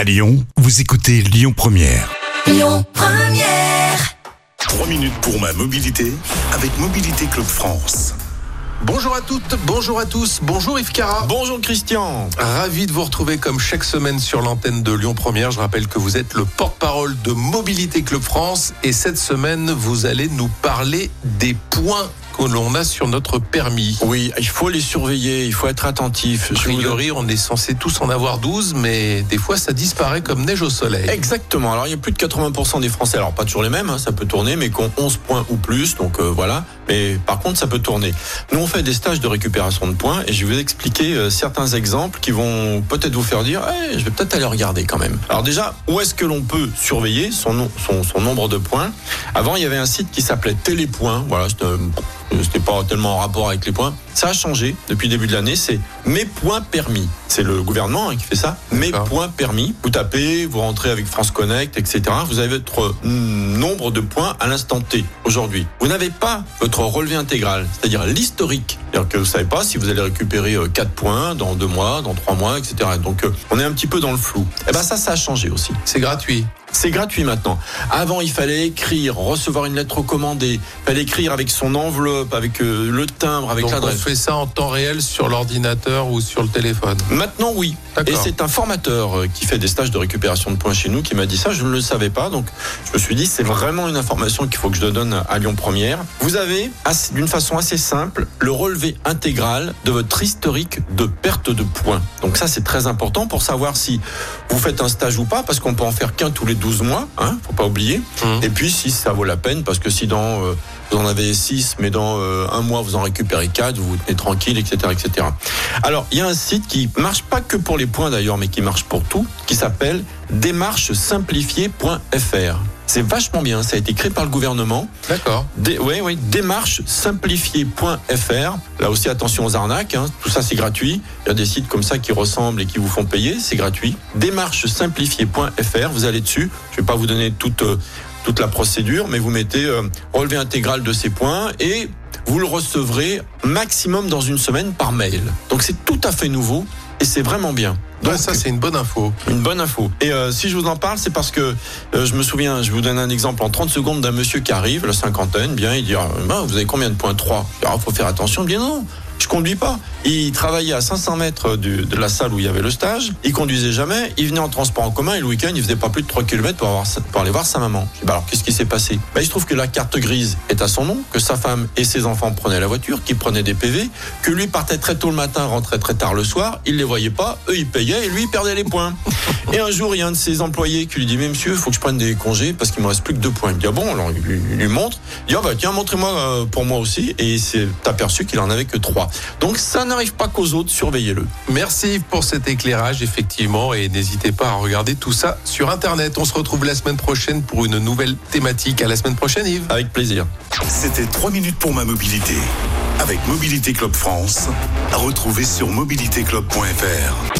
À Lyon, vous écoutez Lyon Première. Lyon Première. 3 minutes pour ma mobilité avec Mobilité Club France. Bonjour à toutes, bonjour à tous, bonjour Yves Cara. Bonjour Christian. Ravi de vous retrouver comme chaque semaine sur l'antenne de Lyon Première. Je rappelle que vous êtes le porte-parole de Mobilité Club France et cette semaine, vous allez nous parler des points que l'on a sur notre permis. Oui, il faut les surveiller, il faut être attentif. A Je vous donne- priori, on est censé tous en avoir 12, mais des fois, ça disparaît comme neige au soleil. Exactement. Alors il y a plus de 80% des Français, alors pas toujours les mêmes, hein, ça peut tourner, mais qui ont 11 points ou plus, donc euh, voilà. Mais par contre, ça peut tourner. Nous, on fait des stages de récupération de points et je vais vous expliquer euh, certains exemples qui vont peut-être vous faire dire, Eh, je vais peut-être aller regarder quand même. Alors déjà, où est-ce que l'on peut surveiller son, nom- son, son nombre de points? Avant, il y avait un site qui s'appelait Télépoints. Voilà, c'était euh, c'était pas tellement en rapport avec les points. Ça a changé depuis le début de l'année. C'est mes points permis. C'est le gouvernement hein, qui fait ça. Mes points permis. Vous tapez, vous rentrez avec France Connect, etc. Vous avez votre nombre de points à l'instant T aujourd'hui. Vous n'avez pas votre relevé intégral, c'est-à-dire l'historique. C'est-à-dire que vous savez pas si vous allez récupérer 4 points dans 2 mois, dans 3 mois, etc. Donc euh, on est un petit peu dans le flou. Et ben ça, ça a changé aussi. C'est gratuit. C'est gratuit maintenant. Avant, il fallait écrire, recevoir une lettre recommandée. Il fallait écrire avec son enveloppe, avec euh, le timbre, avec Donc, on l'adresse. fait ça en temps réel sur l'ordinateur ou sur le téléphone. Maintenant, oui. Et c'est un formateur euh, qui fait des stages de récupération de points chez nous qui m'a dit ça. Je ne le savais pas. Donc, je me suis dit, c'est vraiment une information qu'il faut que je donne à Lyon Première. Vous avez, d'une façon assez simple, le relevé intégral de votre historique de perte de points. Donc, ça, c'est très important pour savoir si vous faites un stage ou pas, parce qu'on peut en faire qu'un tous les 12 mois. Hein, faut pas oublier. Mhm. Et puis, si ça vaut la peine, parce que si dans, euh, vous en avez 6, mais dans euh, un mois, vous en récupérez 4, vous vous tenez tranquille, etc., etc. Alors, il y a un site qui marche pas que pour les points d'ailleurs, mais qui marche pour tout, qui s'appelle démarchesimplifiée.fr. C'est vachement bien, ça a été créé par le gouvernement. D'accord. Oui, oui, démarchesimplifiée.fr. Là aussi, attention aux arnaques, hein, tout ça c'est gratuit. Il y a des sites comme ça qui ressemblent et qui vous font payer, c'est gratuit. Démarchesimplifiée.fr, vous allez dessus. Je vais pas vous donner toute, euh, toute la procédure, mais vous mettez euh, relevé intégral de ces points et vous le recevrez maximum dans une semaine par mail. Donc c'est tout à fait nouveau et c'est vraiment bien. Donc, ça, c'est une bonne info. une bonne info. Et euh, si je vous en parle, c'est parce que euh, je me souviens, je vous donne un exemple en 30 secondes d'un monsieur qui arrive, la cinquantaine, bien, il dit ah, ben, Vous avez combien de points? 3 Il dit, ah, faut faire attention. Bien non, je conduis pas. Il travaillait à 500 mètres de la salle où il y avait le stage. Il conduisait jamais. Il venait en transport en commun et le week-end, il faisait pas plus de 3 km pour, avoir, pour aller voir sa maman. Je dis, bah alors, qu'est-ce qui s'est passé? Bah, Il se trouve que la carte grise est à son nom, que sa femme et ses enfants prenaient la voiture, qu'ils prenaient des PV, que lui partait très tôt le matin, rentrait très tard le soir. Il les voyait pas. Eux, ils payaient et lui, il perdait les points. Et un jour, il y a un de ses employés qui lui dit, mais monsieur, il faut que je prenne des congés parce qu'il me reste plus que deux points. Il dit, ah bon, alors il lui, montre. Il dit, ah bah tiens, montrez-moi euh, pour moi aussi. Et il s'est aperçu qu'il en avait que trois. Donc ça n'arrive pas qu'aux autres, surveillez-le. Merci Yves, pour cet éclairage, effectivement, et n'hésitez pas à regarder tout ça sur Internet. On se retrouve la semaine prochaine pour une nouvelle thématique. À la semaine prochaine, Yves. Avec plaisir. C'était 3 minutes pour ma mobilité avec Mobilité Club France. À retrouver sur mobilitéclub.fr.